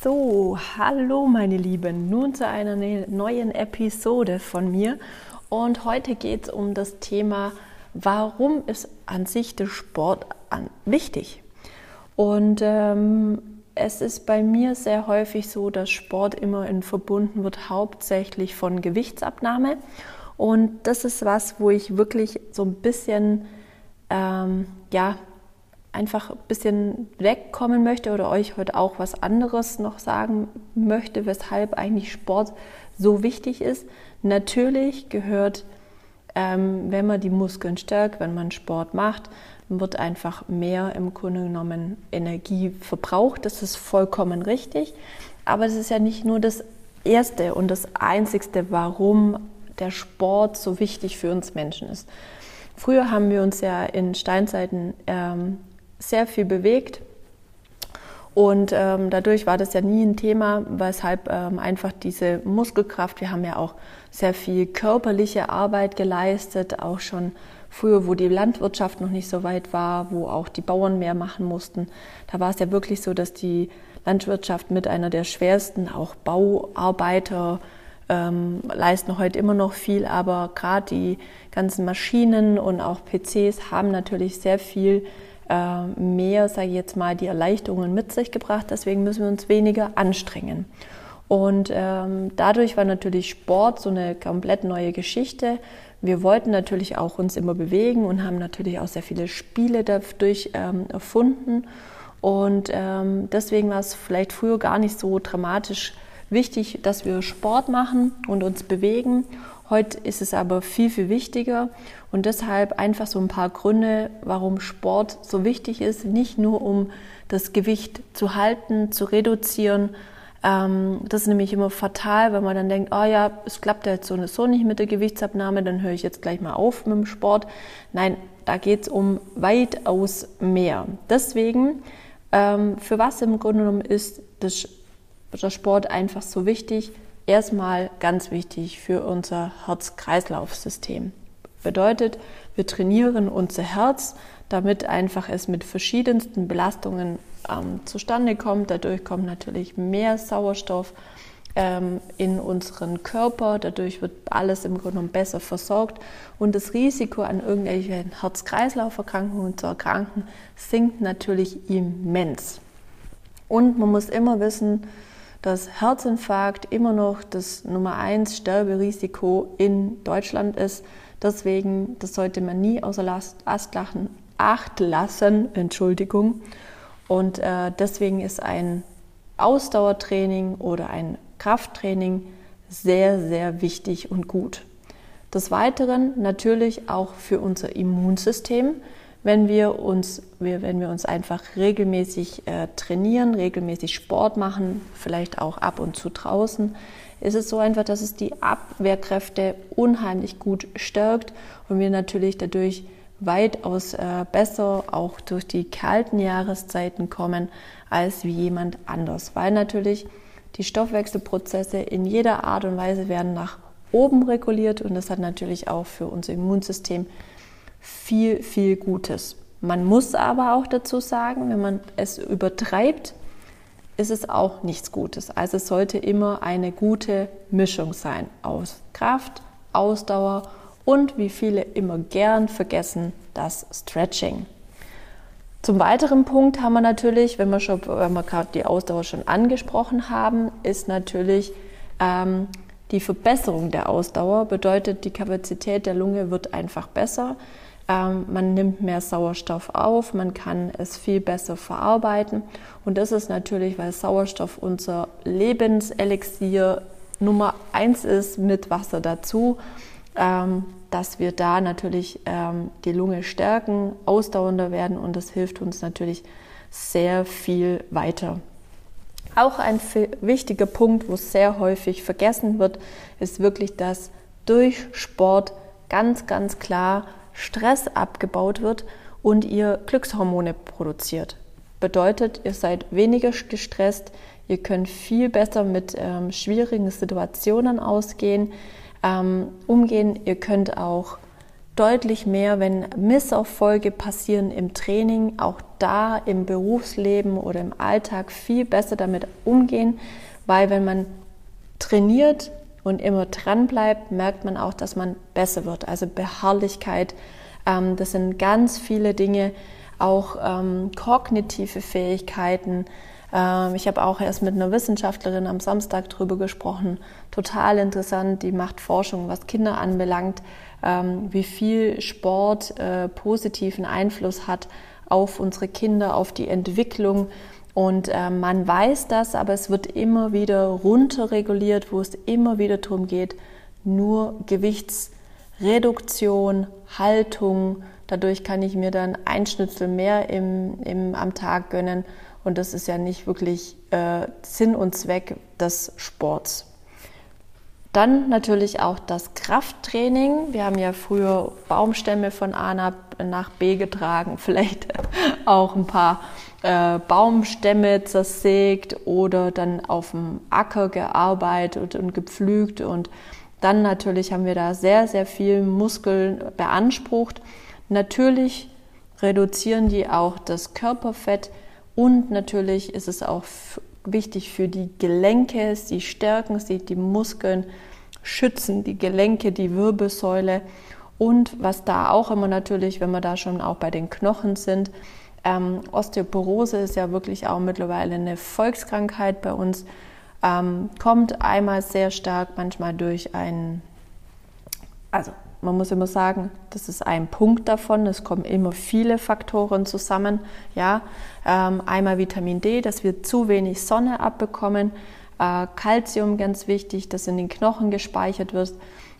So, hallo meine Lieben, nun zu einer ne-, neuen Episode von mir. Und heute geht es um das Thema, warum ist an sich der Sport an, wichtig? Und ähm, es ist bei mir sehr häufig so, dass Sport immer in verbunden wird, hauptsächlich von Gewichtsabnahme. Und das ist was, wo ich wirklich so ein bisschen ähm, ja, einfach ein bisschen wegkommen möchte oder euch heute auch was anderes noch sagen möchte, weshalb eigentlich Sport so wichtig ist. Natürlich gehört, ähm, wenn man die Muskeln stärkt, wenn man Sport macht, wird einfach mehr im Grunde genommen Energie verbraucht. Das ist vollkommen richtig. Aber es ist ja nicht nur das Erste und das Einzigste, warum der Sport so wichtig für uns Menschen ist. Früher haben wir uns ja in Steinzeiten ähm, sehr viel bewegt. Und ähm, dadurch war das ja nie ein Thema, weshalb ähm, einfach diese Muskelkraft, wir haben ja auch sehr viel körperliche Arbeit geleistet, auch schon früher, wo die Landwirtschaft noch nicht so weit war, wo auch die Bauern mehr machen mussten. Da war es ja wirklich so, dass die Landwirtschaft mit einer der schwersten, auch Bauarbeiter, ähm, leisten heute immer noch viel, aber gerade die ganzen Maschinen und auch PCs haben natürlich sehr viel äh, mehr, sage ich jetzt mal, die Erleichterungen mit sich gebracht. Deswegen müssen wir uns weniger anstrengen. Und ähm, dadurch war natürlich Sport so eine komplett neue Geschichte. Wir wollten natürlich auch uns immer bewegen und haben natürlich auch sehr viele Spiele dadurch ähm, erfunden. Und ähm, deswegen war es vielleicht früher gar nicht so dramatisch wichtig, dass wir Sport machen und uns bewegen. Heute ist es aber viel, viel wichtiger und deshalb einfach so ein paar Gründe, warum Sport so wichtig ist. Nicht nur um das Gewicht zu halten, zu reduzieren. Ähm, das ist nämlich immer fatal, wenn man dann denkt, oh ja, es klappt ja jetzt so, so nicht mit der Gewichtsabnahme, dann höre ich jetzt gleich mal auf mit dem Sport. Nein, da geht es um weitaus mehr. Deswegen, ähm, für was im Grunde genommen ist das, der Sport einfach so wichtig? erstmal ganz wichtig für unser Herz-Kreislauf-System. Bedeutet, wir trainieren unser Herz, damit einfach es mit verschiedensten Belastungen ähm, zustande kommt. Dadurch kommt natürlich mehr Sauerstoff ähm, in unseren Körper. Dadurch wird alles im Grunde genommen besser versorgt. Und das Risiko an irgendwelchen Herz-Kreislauf-Erkrankungen zu erkranken sinkt natürlich immens. Und man muss immer wissen, dass Herzinfarkt immer noch das Nummer eins Sterberisiko in Deutschland ist. Deswegen, das sollte man nie außer Ast lachen, Acht lassen, Entschuldigung. Und äh, deswegen ist ein Ausdauertraining oder ein Krafttraining sehr, sehr wichtig und gut. Des Weiteren natürlich auch für unser Immunsystem wenn wir uns, wenn wir uns einfach regelmäßig äh, trainieren, regelmäßig Sport machen, vielleicht auch ab und zu draußen, ist es so einfach, dass es die Abwehrkräfte unheimlich gut stärkt und wir natürlich dadurch weitaus äh, besser auch durch die kalten Jahreszeiten kommen als wie jemand anders, weil natürlich die Stoffwechselprozesse in jeder Art und Weise werden nach oben reguliert und das hat natürlich auch für unser Immunsystem viel, viel Gutes. Man muss aber auch dazu sagen, wenn man es übertreibt, ist es auch nichts Gutes. Also es sollte immer eine gute Mischung sein aus Kraft, Ausdauer und, wie viele immer gern vergessen, das Stretching. Zum weiteren Punkt haben wir natürlich, wenn wir, schon, wenn wir gerade die Ausdauer schon angesprochen haben, ist natürlich ähm, die Verbesserung der Ausdauer. Bedeutet, die Kapazität der Lunge wird einfach besser. Ähm, man nimmt mehr Sauerstoff auf, man kann es viel besser verarbeiten. Und das ist natürlich, weil Sauerstoff unser Lebenselixier Nummer eins ist mit Wasser dazu, ähm, dass wir da natürlich ähm, die Lunge stärken, ausdauernder werden und das hilft uns natürlich sehr viel weiter. Auch ein wichtiger Punkt, wo sehr häufig vergessen wird, ist wirklich, dass durch Sport ganz, ganz klar Stress abgebaut wird und ihr Glückshormone produziert. Bedeutet, ihr seid weniger gestresst, ihr könnt viel besser mit ähm, schwierigen Situationen ausgehen, ähm, umgehen. Ihr könnt auch deutlich mehr, wenn Misserfolge passieren im Training, auch da im Berufsleben oder im Alltag viel besser damit umgehen, weil wenn man trainiert und immer dran bleibt, merkt man auch, dass man besser wird. Also Beharrlichkeit, ähm, das sind ganz viele Dinge, auch ähm, kognitive Fähigkeiten. Ähm, ich habe auch erst mit einer Wissenschaftlerin am Samstag drüber gesprochen. Total interessant, die macht Forschung, was Kinder anbelangt ähm, wie viel Sport äh, positiven Einfluss hat auf unsere Kinder, auf die Entwicklung. Und äh, man weiß das, aber es wird immer wieder runterreguliert, wo es immer wieder darum geht, nur Gewichtsreduktion, Haltung. Dadurch kann ich mir dann ein Schnitzel mehr im, im, am Tag gönnen. Und das ist ja nicht wirklich äh, Sinn und Zweck des Sports. Dann natürlich auch das Krafttraining. Wir haben ja früher Baumstämme von A nach B getragen, vielleicht auch ein paar äh, Baumstämme zersägt oder dann auf dem Acker gearbeitet und gepflügt. Und dann natürlich haben wir da sehr, sehr viel Muskeln beansprucht. Natürlich reduzieren die auch das Körperfett und natürlich ist es auch wichtig für die Gelenke, sie stärken sie, die Muskeln schützen, die Gelenke, die Wirbelsäule. Und was da auch immer natürlich, wenn wir da schon auch bei den Knochen sind, ähm, Osteoporose ist ja wirklich auch mittlerweile eine Volkskrankheit bei uns. Ähm, kommt einmal sehr stark, manchmal durch einen, also man muss immer sagen, das ist ein Punkt davon. Es kommen immer viele Faktoren zusammen. Ja, ähm, einmal Vitamin D, dass wir zu wenig Sonne abbekommen. Calcium äh, ganz wichtig, dass in den Knochen gespeichert wird.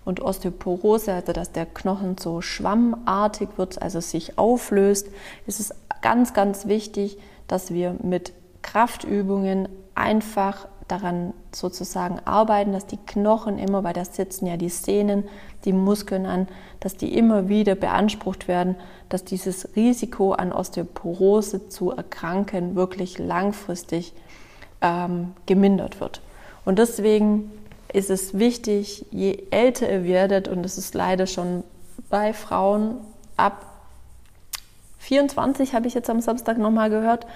Und Osteoporose, also dass der Knochen so schwammartig wird, also sich auflöst, ist es ganz, ganz wichtig, dass wir mit Kraftübungen einfach daran sozusagen arbeiten, dass die Knochen immer, weil da sitzen ja die Sehnen, die Muskeln an, dass die immer wieder beansprucht werden, dass dieses Risiko an Osteoporose zu erkranken wirklich langfristig ähm, gemindert wird. Und deswegen ist es wichtig, je älter ihr werdet, und das ist leider schon bei Frauen ab 24, habe ich jetzt am Samstag nochmal gehört,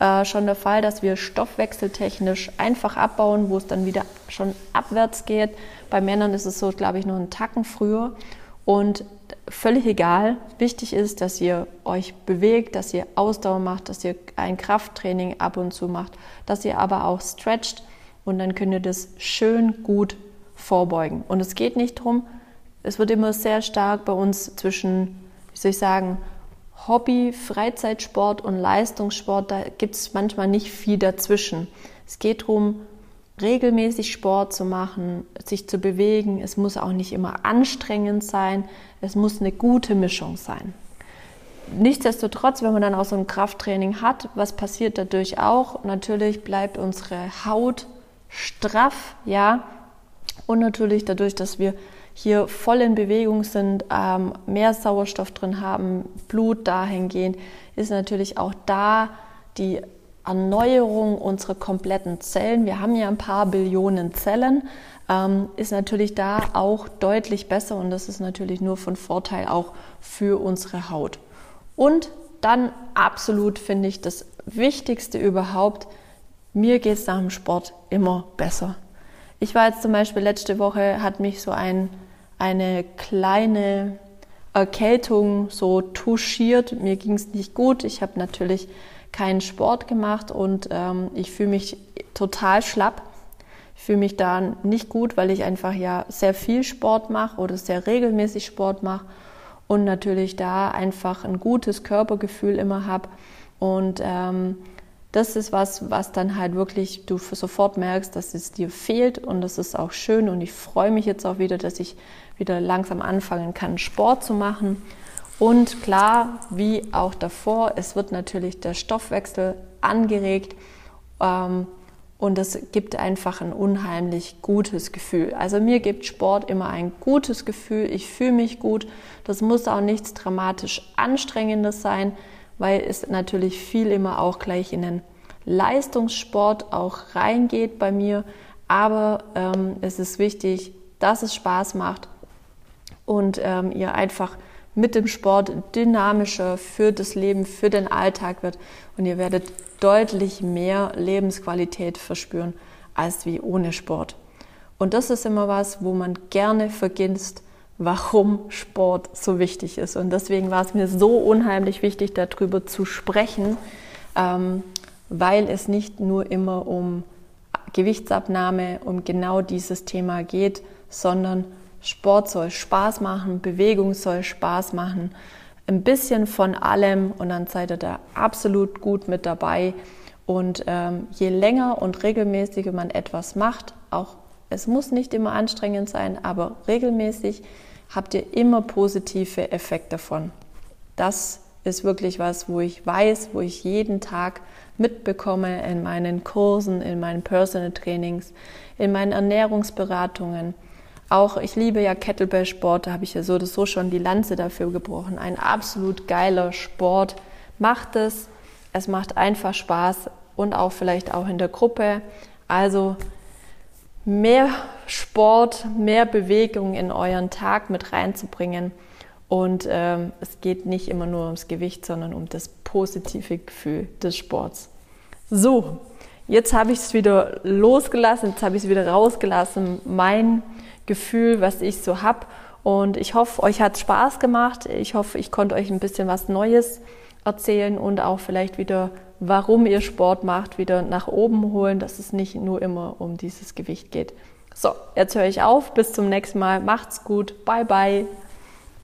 äh, schon der Fall, dass wir stoffwechseltechnisch einfach abbauen, wo es dann wieder schon abwärts geht. Bei Männern ist es so, glaube ich, nur einen Tacken früher. Und völlig egal. Wichtig ist, dass ihr euch bewegt, dass ihr Ausdauer macht, dass ihr ein Krafttraining ab und zu macht, dass ihr aber auch stretcht und dann könnt ihr das schön gut vorbeugen. Und es geht nicht darum, es wird immer sehr stark bei uns zwischen, wie soll ich sagen, Hobby, Freizeitsport und Leistungssport, da gibt es manchmal nicht viel dazwischen. Es geht darum, regelmäßig Sport zu machen, sich zu bewegen. Es muss auch nicht immer anstrengend sein. Es muss eine gute Mischung sein. Nichtsdestotrotz, wenn man dann auch so ein Krafttraining hat, was passiert dadurch auch? Natürlich bleibt unsere Haut straff, ja. Und natürlich dadurch, dass wir hier voll in Bewegung sind, ähm, mehr Sauerstoff drin haben, Blut dahin gehen, ist natürlich auch da die Erneuerung unserer kompletten Zellen. Wir haben ja ein paar Billionen Zellen, ähm, ist natürlich da auch deutlich besser und das ist natürlich nur von Vorteil auch für unsere Haut. Und dann absolut finde ich das Wichtigste überhaupt, mir geht es nach dem Sport immer besser. Ich war jetzt zum Beispiel letzte Woche, hat mich so ein, eine kleine Erkältung so touchiert. Mir ging es nicht gut. Ich habe natürlich keinen Sport gemacht und ähm, ich fühle mich total schlapp. Ich fühle mich da nicht gut, weil ich einfach ja sehr viel Sport mache oder sehr regelmäßig Sport mache und natürlich da einfach ein gutes Körpergefühl immer habe. Und ähm, das ist was, was dann halt wirklich du sofort merkst, dass es dir fehlt und das ist auch schön und ich freue mich jetzt auch wieder, dass ich wieder langsam anfangen kann, Sport zu machen. Und klar, wie auch davor, es wird natürlich der Stoffwechsel angeregt ähm, und das gibt einfach ein unheimlich gutes Gefühl. Also mir gibt Sport immer ein gutes Gefühl, ich fühle mich gut. Das muss auch nichts dramatisch Anstrengendes sein, weil es natürlich viel immer auch gleich in den Leistungssport auch reingeht bei mir. Aber ähm, es ist wichtig, dass es Spaß macht und ähm, ihr einfach mit dem Sport dynamischer für das Leben, für den Alltag wird und ihr werdet deutlich mehr Lebensqualität verspüren als wie ohne Sport. Und das ist immer was, wo man gerne vergisst, warum Sport so wichtig ist. Und deswegen war es mir so unheimlich wichtig, darüber zu sprechen, ähm, weil es nicht nur immer um Gewichtsabnahme, um genau dieses Thema geht, sondern Sport soll Spaß machen, Bewegung soll Spaß machen, ein bisschen von allem und dann seid ihr da absolut gut mit dabei. Und ähm, je länger und regelmäßiger man etwas macht, auch es muss nicht immer anstrengend sein, aber regelmäßig habt ihr immer positive Effekte davon. Das ist wirklich was, wo ich weiß, wo ich jeden Tag mitbekomme in meinen Kursen, in meinen Personal Trainings, in meinen Ernährungsberatungen. Auch ich liebe ja Kettlebell-Sport, da habe ich ja so oder so schon die Lanze dafür gebrochen. Ein absolut geiler Sport. Macht es, es macht einfach Spaß und auch vielleicht auch in der Gruppe. Also mehr Sport, mehr Bewegung in euren Tag mit reinzubringen. Und ähm, es geht nicht immer nur ums Gewicht, sondern um das positive Gefühl des Sports. So, jetzt habe ich es wieder losgelassen, jetzt habe ich es wieder rausgelassen, mein Gefühl, was ich so habe. Und ich hoffe, euch hat Spaß gemacht. Ich hoffe, ich konnte euch ein bisschen was Neues erzählen und auch vielleicht wieder, warum ihr Sport macht, wieder nach oben holen, dass es nicht nur immer um dieses Gewicht geht. So, jetzt höre ich auf. Bis zum nächsten Mal. Macht's gut. Bye, bye.